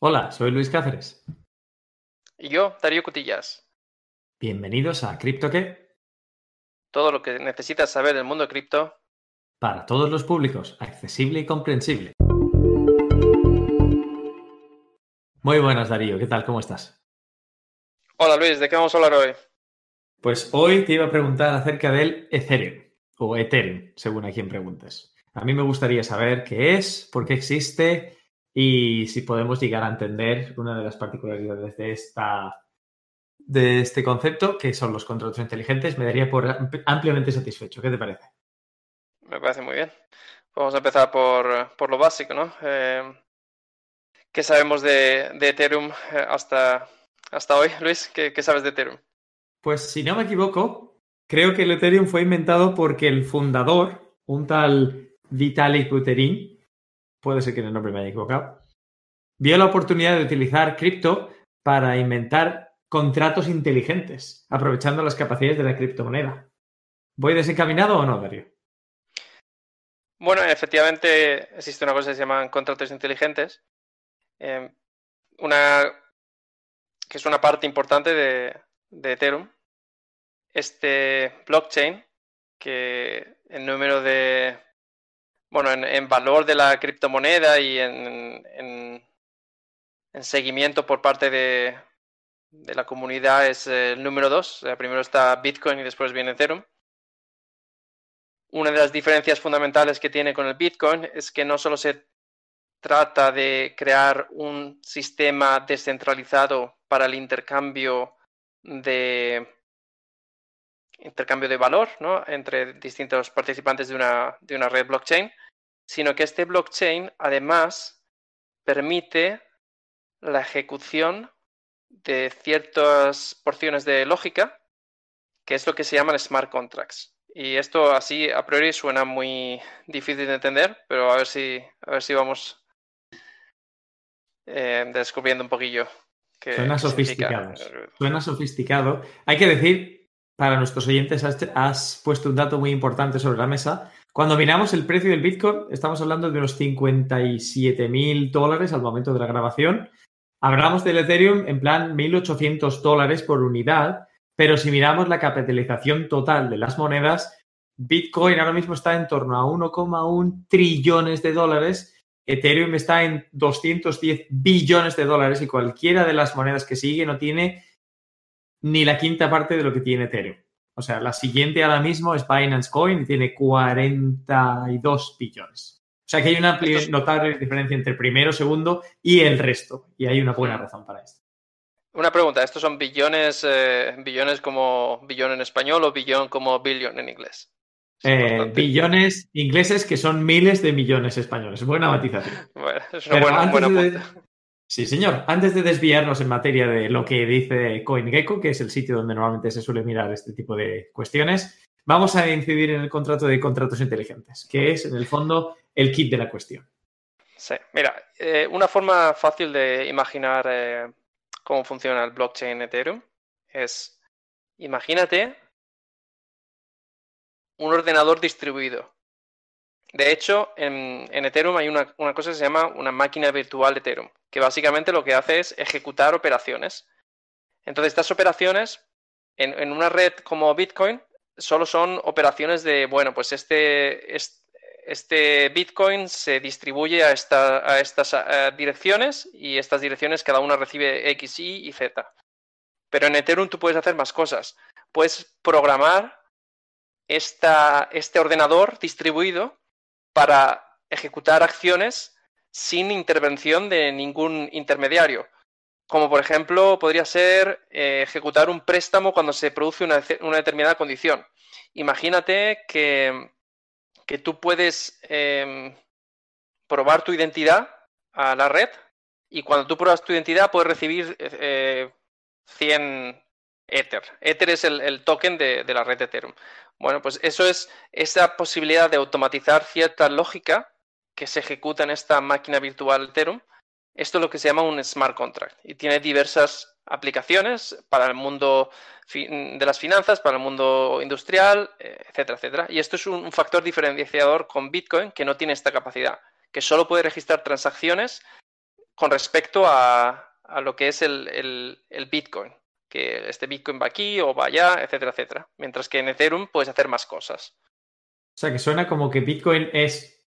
Hola, soy Luis Cáceres. Y yo, Darío Cutillas. Bienvenidos a CryptoQué. Todo lo que necesitas saber del mundo cripto. Para todos los públicos, accesible y comprensible. Muy buenas, Darío. ¿Qué tal? ¿Cómo estás? Hola, Luis. ¿De qué vamos a hablar hoy? Pues hoy te iba a preguntar acerca del Ethereum, o Ethereum, según a quien preguntes. A mí me gustaría saber qué es, por qué existe y si podemos llegar a entender una de las particularidades de, esta, de este concepto, que son los contratos inteligentes, me daría por ampliamente satisfecho. ¿Qué te parece? Me parece muy bien. Vamos a empezar por, lo básico, ¿no? Eh, ¿Qué sabemos de, Ethereum eh, hasta, hasta hoy, Luis? ¿Qué, ¿Qué sabes de Ethereum? Pues si no me equivoco, creo que el Ethereum fue inventado porque el fundador, un tal Vitalik Buterin, puede ser que el nombre me haya equivocado, vio la oportunidad de utilizar cripto para inventar contratos inteligentes, aprovechando las capacidades de la criptomoneda. ¿Voy desencaminado o no, Darío? Bueno, efectivamente existe una cosa que se llaman contratos inteligentes, em, una que es una parte importante de Ethereum. Este blockchain, que el número de bueno, en, valor de la criptomoneda y en, en, seguimiento por parte de, de, la comunidad es el número dos. primero está Bitcoin y después viene Ethereum. Una de las diferencias fundamentales que tiene con el Bitcoin es que no solo se trata de crear un sistema descentralizado para el intercambio de intercambio de valor ¿no? entre distintos participantes de una, de una red blockchain, sino que este blockchain además permite la ejecución de ciertas porciones de lógica, que es lo que se llaman smart contracts. Y esto así a priori suena muy difícil de entender, pero a ver si, a ver si vamos eh, descubriendo un poquillo. Qué suena sofisticado. Suena sofisticado. Hay que decir para nuestros oyentes, has, puesto un dato muy importante sobre la mesa. Cuando miramos el precio del Bitcoin, estamos hablando de unos 57 mil dólares al momento de la grabación. Hablamos del Ethereum en plan 1.800 dólares por unidad, pero si miramos la capitalización total de las monedas, Bitcoin ahora mismo está en torno a 1,1 trillones de dólares, Ethereum está en 210 billones de dólares y cualquiera de las monedas que sigue no tiene ni la quinta parte de lo que tiene Ethereum. O sea, la siguiente ahora mismo es Binance Coin y tiene 42 billones. O sea que hay una notable diferencia entre primero, segundo y el resto. Y hay una buena razón para esto. Una pregunta, ¿estos son billones, eh, billones como billón en español o billón como billion en inglés? Eh, billones ingleses que son miles de millones españoles. Buena matización. Bueno, es una buena, Sí, señor. Antes de desviarnos en materia de lo que dice CoinGecko, que es el sitio donde normalmente se suele mirar este tipo de cuestiones, vamos a incidir en el contrato de contratos inteligentes, que es, en el fondo, el kit de la cuestión. Sí, mira, eh, una forma fácil de imaginar eh, cómo funciona el blockchain Ethereum es, imagínate un ordenador distribuido. De hecho, en, Ethereum hay una, cosa que se llama una máquina virtual Ethereum, que básicamente lo que hace es ejecutar operaciones. Entonces, estas operaciones en, una red como Bitcoin solo son operaciones de, bueno, pues este, este, Bitcoin se distribuye a, estas direcciones y estas direcciones cada una recibe X, Y y Z. Pero en Ethereum tú puedes hacer más cosas. Puedes programar este ordenador distribuido para ejecutar acciones sin intervención de ningún intermediario. Como por ejemplo podría ser eh, ejecutar un préstamo cuando se produce una, determinada condición. Imagínate que, tú puedes em, probar tu identidad a la red y cuando tú pruebas tu identidad puedes recibir 100 eh, Ether. Ether es el, token de, de, la red Ethereum. Bueno, pues eso es esa posibilidad de automatizar cierta lógica que se ejecuta en esta máquina virtual Ethereum. Esto es lo que se llama un smart contract y tiene diversas aplicaciones para el mundo de las finanzas, para el mundo industrial, etcétera, etcétera. Y esto es un factor diferenciador con Bitcoin que no tiene esta capacidad, que solo puede registrar transacciones con respecto a, lo que es el, Bitcoin, que este Bitcoin va aquí o va allá, etcétera, etcétera. Mientras que en Ethereum puedes hacer más cosas. O sea, que suena como que Bitcoin es,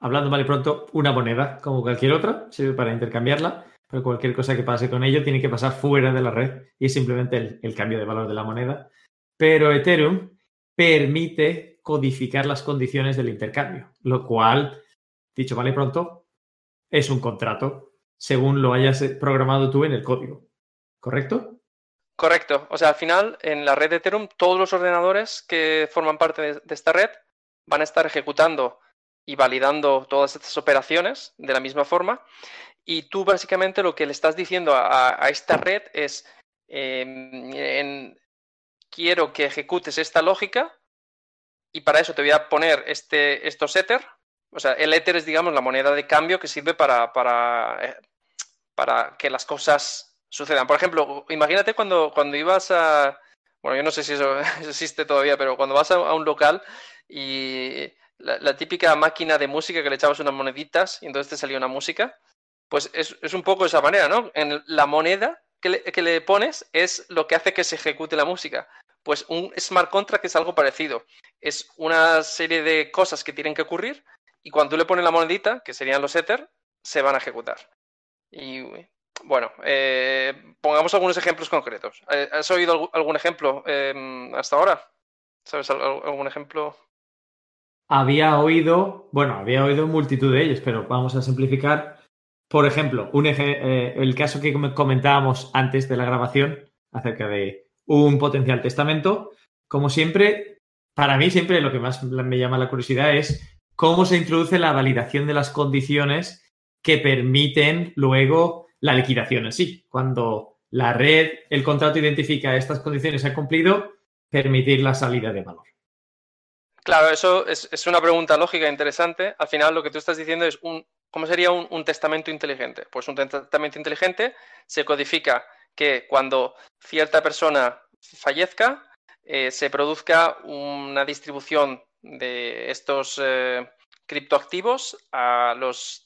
hablando mal y pronto, una moneda, como cualquier otra, sirve para intercambiarla, pero cualquier cosa que pase con ello tiene que pasar fuera de la red y es simplemente el cambio de valor de la moneda. Pero Ethereum permite codificar las condiciones del intercambio, lo cual, dicho mal y pronto, es un contrato según lo hayas programado tú en el código. ¿Correcto? Correcto. O sea, al final, en la red de Ethereum, todos los ordenadores que forman parte de, esta red van a estar ejecutando y validando todas estas operaciones de la misma forma. Y tú básicamente lo que le estás diciendo a, esta red es, em, quiero que ejecutes esta lógica y para eso te voy a poner este, estos Ether, o sea, el Ether es, digamos, la moneda de cambio que sirve para, para, eh, para que las cosas sucedan. Por ejemplo, imagínate cuando, cuando ibas a... Bueno, yo no sé si eso existe todavía, pero cuando vas a, un local y la, típica máquina de música que le echabas unas moneditas y entonces te salía una música, pues es, es un poco esa manera, ¿no? En la moneda que le, que le, pones es lo que hace que se ejecute la música. Pues un smart contract es algo parecido. Es una serie de cosas que tienen que ocurrir y cuando tú le pones la monedita, que serían los Ether, se van a ejecutar. Y bueno, eh, pongamos algunos ejemplos concretos. Eh, ¿Has oído algún ejemplo em, hasta ahora? ¿Sabes algún ejemplo? Había oído, bueno, había oído multitud de ellos, pero vamos a simplificar. Por ejemplo, un eh, el caso que comentábamos antes de la grabación acerca de un potencial testamento. Como siempre, para mí siempre lo que más me llama la curiosidad es cómo se introduce la validación de las condiciones que permiten luego la liquidación en sí. Cuando la red, el contrato identifica estas condiciones se han cumplido, permitir la salida de valor. Claro, eso es, una pregunta lógica e interesante. Al final lo que tú estás diciendo es un, ¿cómo sería un, testamento inteligente? Pues un testamento inteligente se codifica que cuando cierta persona fallezca, eh, se produzca una distribución de estos eh, criptoactivos a los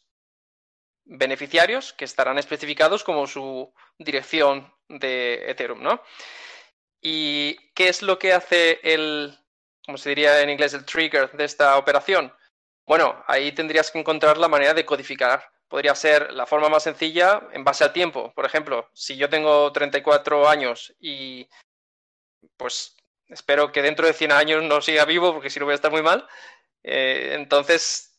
beneficiarios que estarán especificados como su dirección de Ethereum, ¿no? ¿Y qué es lo que hace el, como se diría en inglés, el trigger de esta operación? Bueno, ahí tendrías que encontrar la manera de codificar. Podría ser la forma más sencilla en base al tiempo. Por ejemplo, si yo tengo 34 años y pues Espero que dentro de 100 años no siga vivo, porque si no voy a estar muy mal. Eh, entonces,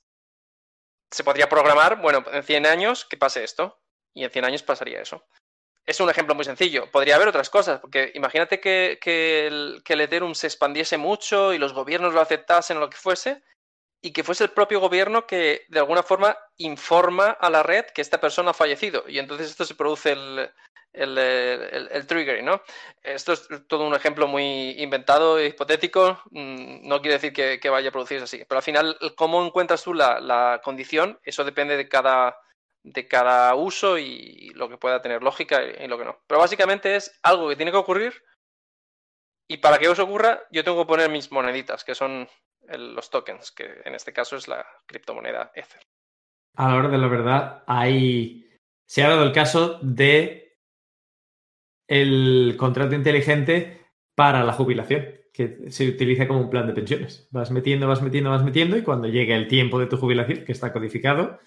se podría programar, bueno, en 100 años que pase esto, y en 100 años pasaría eso. Es un ejemplo muy sencillo. Podría haber otras cosas, porque imagínate que, el, que el Ethereum se expandiese mucho y los gobiernos lo aceptasen o lo que fuese, y que fuese el propio gobierno que de alguna forma informa a la red que esta persona ha fallecido. Y entonces esto se produce el, el, el, triggering, ¿no? Esto es todo un ejemplo muy inventado e hipotético, mm, no quiere decir que, vaya a producirse así, pero al final, cómo encuentras tú la, condición, eso depende de cada, de cada uso y lo que pueda tener lógica y, lo que no. Pero básicamente es algo que tiene que ocurrir y para que eso ocurra, yo tengo que poner mis moneditas, que son los tokens, que en este caso es la criptomoneda Ether. A la hora de la verdad, hay... se ha dado el caso de el contrato inteligente para la jubilación, que se utiliza como un plan de pensiones. Vas metiendo, vas metiendo, vas metiendo y cuando llegue el tiempo de tu jubilación, que está codificado,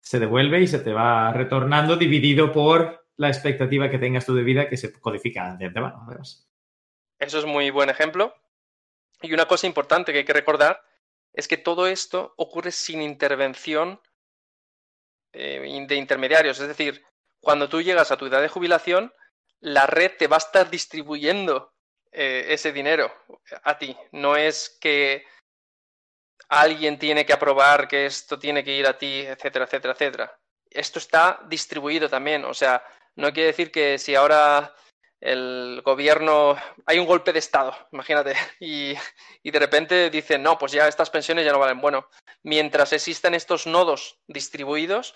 se devuelve y se te va retornando dividido por la expectativa que tengas tú de vida que se codifica de antemano. Eso es muy buen ejemplo. Y una cosa importante que hay que recordar es que todo esto ocurre sin intervención eh, de intermediarios. Es decir, cuando tú llegas a tu edad de jubilación, la red te va a estar distribuyendo eh, ese dinero a ti. No es que alguien tiene que aprobar que esto tiene que ir a ti, etcétera, etcétera, etcétera. Esto está distribuido también. O sea, no quiere decir que si ahora el gobierno hay un golpe de estado, imagínate, y, de repente dicen, no, pues ya estas pensiones ya no valen. Bueno, mientras existan estos nodos distribuidos,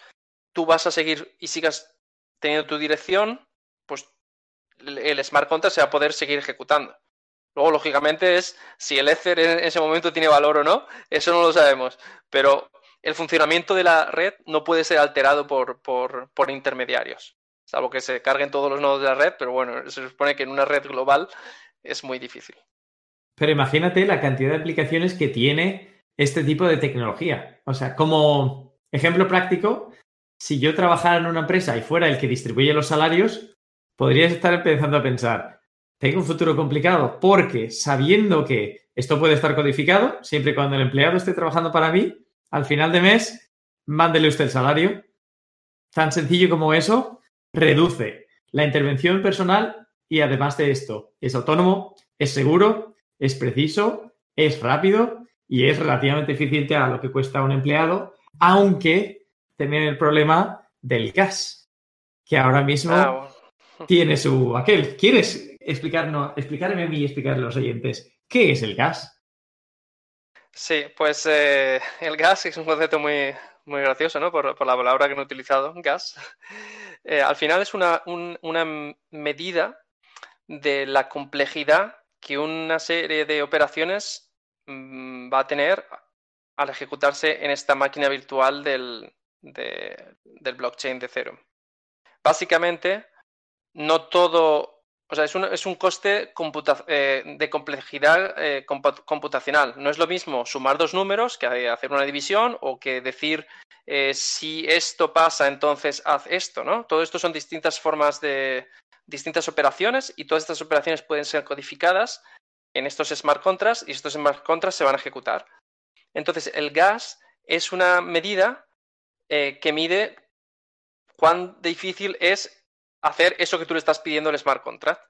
tú vas a seguir y sigas teniendo tu dirección, pues el smart contract se va a poder seguir ejecutando. Luego, lógicamente, es si el Ether en ese momento tiene valor o no, eso no lo sabemos. Pero el funcionamiento de la red no puede ser alterado por, por, intermediarios, salvo que se carguen todos los nodos de la red, pero bueno, se supone que en una red global es muy difícil. Pero imagínate la cantidad de aplicaciones que tiene este tipo de tecnología. O sea, como ejemplo práctico, si yo trabajara en una empresa y fuera el que distribuye los salarios, podrías estar empezando a pensar, tengo un futuro complicado porque sabiendo que esto puede estar codificado, siempre y cuando el empleado esté trabajando para mí, al final de mes, mándele usted el salario. Tan sencillo como eso, reduce la intervención personal y además de esto, es autónomo, es seguro, es preciso, es rápido y es relativamente eficiente a lo que cuesta un empleado, aunque tiene el problema del gas, que ahora mismo ah, tiene su aquel. ¿Quieres explicarnos, explicarme a mí y explicarle a los oyentes qué es el gas? Sí, pues eh, el gas es un concepto muy, muy gracioso, ¿no? Por, la palabra que han utilizado, gas. Eh, al final es una, medida de la complejidad que una serie de operaciones mm, va a tener al ejecutarse en esta máquina virtual del, blockchain de Ethereum. Básicamente, no todo o sea, es un, es un coste eh, de complejidad eh, computacional. No es lo mismo sumar dos números que hacer una división o que decir eh, si esto pasa, entonces haz esto, ¿no? Todo esto son distintas formas de distintas operaciones y todas estas operaciones pueden ser codificadas en estos smart contracts y estos smart contracts se van a ejecutar. Entonces, el gas es una medida que mide cuán difícil es hacer eso que tú le estás pidiendo al smart contract.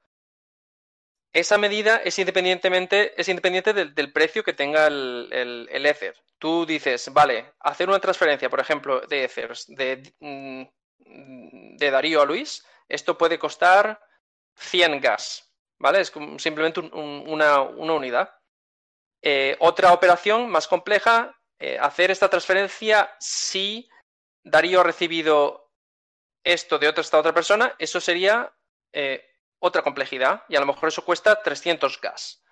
Esa medida es, independientemente, es independiente del, precio que tenga el, Ether. Tú dices, vale, hacer una transferencia, por ejemplo, de Ethers de, mm, de Darío a Luis, esto puede costar 100 gas, ¿vale? Es simplemente una, unidad. Eh, otra operación más compleja, eh, hacer esta transferencia si Darío ha recibido esto de otra esta otra persona, eso sería eh, otra complejidad y a lo mejor eso cuesta 300 gas.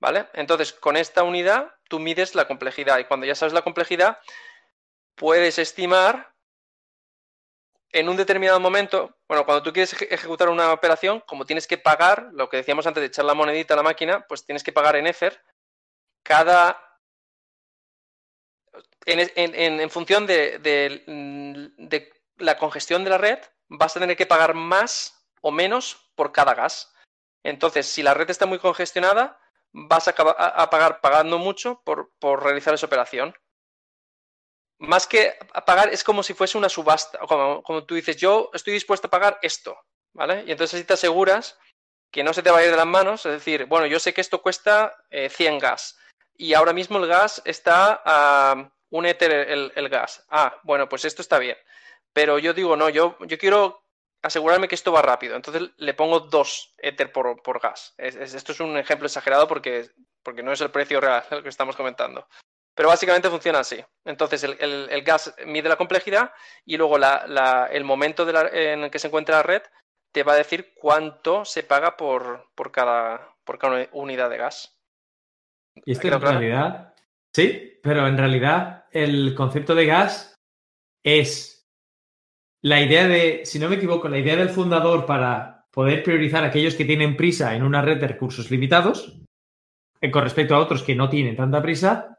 ¿Vale? Entonces, con esta unidad tú mides la complejidad y cuando ya sabes la complejidad, puedes estimar en un determinado momento, bueno, cuando tú quieres ejecutar una operación, como tienes que pagar, lo que decíamos antes de echar la monedita a la máquina, pues tienes que pagar en Ether cada... En, función de, de la congestión de la red, vas a tener que pagar más o menos por cada gas. Entonces, si la red está muy congestionada, vas a, pagar pagando mucho por, realizar esa operación. Más que pagar, es como si fuese una subasta. Como, como tú dices, yo estoy dispuesto a pagar esto, ¿vale? Y entonces así te aseguras que no se te va a ir de las manos. Es decir, bueno, yo sé que esto cuesta 100 eh, gas y ahora mismo el gas está a un éter el gas. Ah, bueno, pues esto está bien. Pero yo digo, no, yo, yo quiero asegurarme que esto va rápido. Entonces le pongo dos Ether por, por gas. esto es un ejemplo exagerado porque, porque no es el precio real el que estamos comentando. Pero básicamente funciona así. Entonces el, el, gas mide la complejidad y luego la, la, el momento de la, en el que se encuentra la red te va a decir cuánto se paga por, por, cada, por cada unidad de gas. Y esto en realidad, sí, pero en realidad el concepto de gas es la idea de, si no me equivoco, la idea del fundador para poder priorizar a aquellos que tienen prisa en una red de recursos limitados, eh, con respecto a otros que no tienen tanta prisa,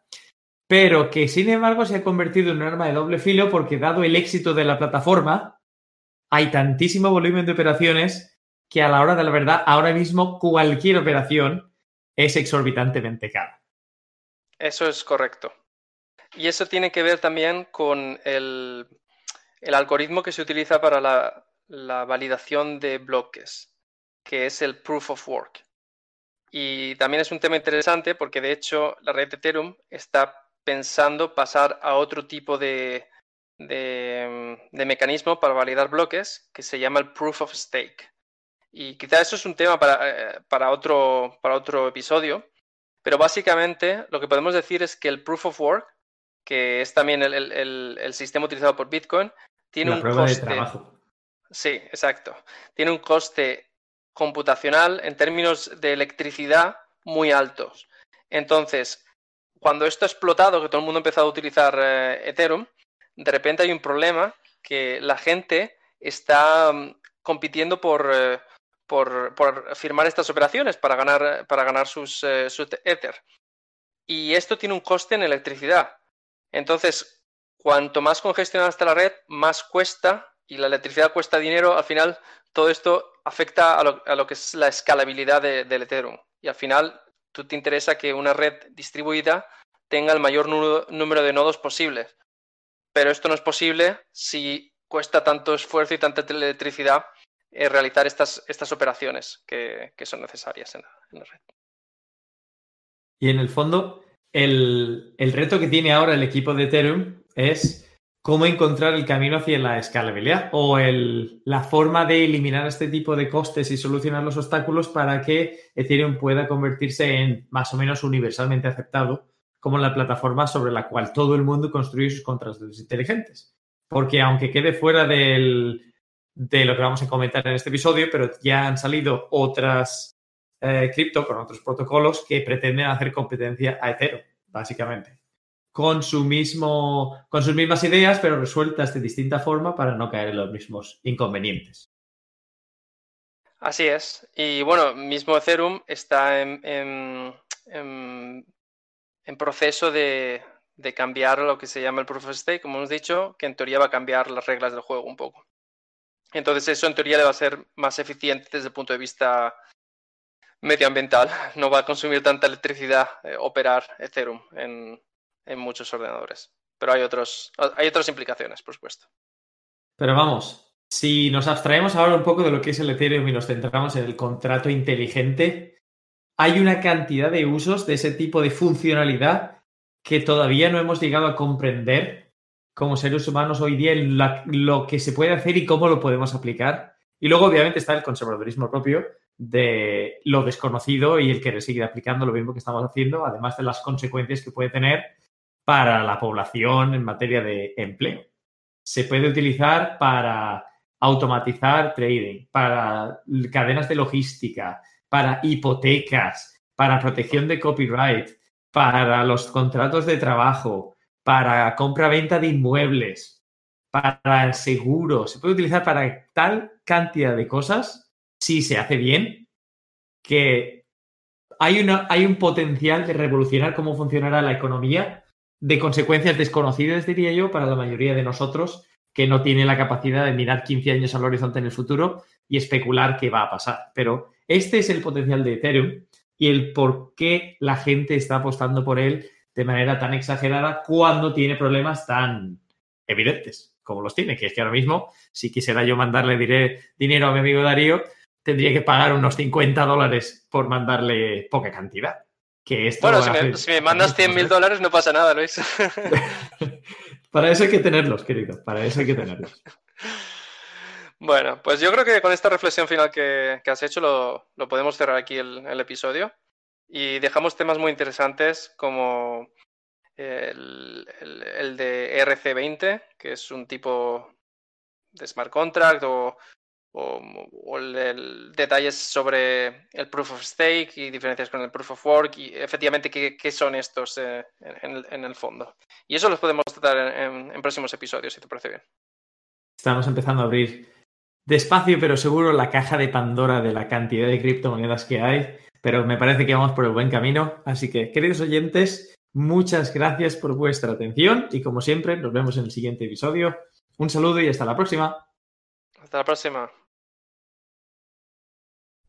pero que sin embargo se ha convertido en un arma de doble filo porque dado el éxito de la plataforma, hay tantísimo volumen de operaciones que a la hora de la verdad, ahora mismo cualquier operación es exorbitantemente cara. Eso es correcto. Y eso tiene que ver también con el el algoritmo que se utiliza para la, validación de bloques, que es el proof of work. Y también es un tema interesante porque de hecho la red de Ethereum está pensando pasar a otro tipo de, de, mecanismo para validar bloques que se llama el proof of stake. Y quizá eso es un tema para, eh, otro, para otro episodio, pero básicamente lo que podemos decir es que el proof of work, que es también el sistema utilizado por Bitcoin, tiene un coste. Sí, exacto. Tiene un coste computacional en términos de electricidad muy altos. Entonces, cuando esto ha explotado, que todo el mundo ha empezado a utilizar eh, Ethereum, de repente hay un problema que la gente está mm, compitiendo por, eh, por, firmar estas operaciones para ganar, para ganar sus, eh, Ether. Y esto tiene un coste en electricidad. Entonces, cuanto más congestionada está la red, más cuesta y la electricidad cuesta dinero. Al final, todo esto afecta a lo, que es la escalabilidad del Ethereum. Y al final, tú te interesa que una red distribuida tenga el mayor número de nodos posibles. Pero esto no es posible si cuesta tanto esfuerzo y tanta electricidad eh, realizar estas, operaciones que, son necesarias en la, red. Y en el fondo, el, el, reto que tiene ahora el equipo de Ethereum es cómo encontrar el camino hacia la escalabilidad o el, la forma de eliminar este tipo de costes y solucionar los obstáculos para que Ethereum pueda convertirse en más o menos universalmente aceptado como la plataforma sobre la cual todo el mundo construye sus contratos inteligentes. Porque aunque quede fuera del, de lo que vamos a comentar en este episodio, pero ya han salido otras eh, cripto con otros protocolos que pretenden hacer competencia a Ethereum, básicamente con, con sus mismas ideas, pero resueltas de distinta forma para no caer en los mismos inconvenientes. Así es. Y bueno, mismo Ethereum está en, en, proceso de, de, cambiar lo que se llama el Proof of Stake, como hemos dicho, que en teoría va a cambiar las reglas del juego un poco. Entonces eso en teoría le va a ser más eficiente desde el punto de vista medioambiental. No va a consumir tanta electricidad eh, operar Ethereum en, en muchos ordenadores. Pero hay, otros, hay otras implicaciones, por supuesto. Pero vamos, si nos abstraemos ahora un poco de lo que es el Ethereum y nos centramos en el contrato inteligente, hay una cantidad de usos de ese tipo de funcionalidad que todavía no hemos llegado a comprender como seres humanos hoy día lo que se puede hacer y cómo lo podemos aplicar. Y luego, obviamente, está el conservadurismo propio de lo desconocido y el querer seguir aplicando lo mismo que estamos haciendo, además de las consecuencias que puede tener para la población en materia de empleo. Se puede utilizar para automatizar trading, para cadenas de logística, para hipotecas, para protección de copyright, para los contratos de trabajo, para compra-venta de inmuebles, para el seguro. Se puede utilizar para tal cantidad de cosas, si se hace bien, que hay, una, hay un potencial de revolucionar cómo funcionará la economía de consecuencias desconocidas, diría yo, para la mayoría de nosotros que no tiene la capacidad de mirar 15 años al horizonte en el futuro y especular qué va a pasar. Pero este es el potencial de Ethereum y el por qué la gente está apostando por él de manera tan exagerada cuando tiene problemas tan evidentes como los tiene, que es que ahora mismo, si quisiera yo mandarle diré, dinero a mi amigo Darío, tendría que pagar unos 50 dólares por mandarle poca cantidad bueno, si me, mandas 100 mil dólares no pasa nada, Luis. para eso hay que tenerlos, querido. Para eso hay que tenerlos. Bueno, pues yo creo que con esta reflexión final que, has hecho lo, podemos cerrar aquí el, episodio y dejamos temas muy interesantes como el, el de RC20, que es un tipo de smart contract o o, el, detalles sobre el proof of stake y diferencias con el proof of work y efectivamente qué, son estos eh, en, el, fondo. Y eso los podemos tratar en, próximos episodios, si te parece bien. Estamos empezando a abrir despacio, pero seguro, la caja de Pandora de la cantidad de criptomonedas que hay, pero me parece que vamos por el buen camino. Así que, queridos oyentes, muchas gracias por vuestra atención y como siempre, nos vemos en el siguiente episodio. Un saludo y hasta la próxima. Hasta la próxima.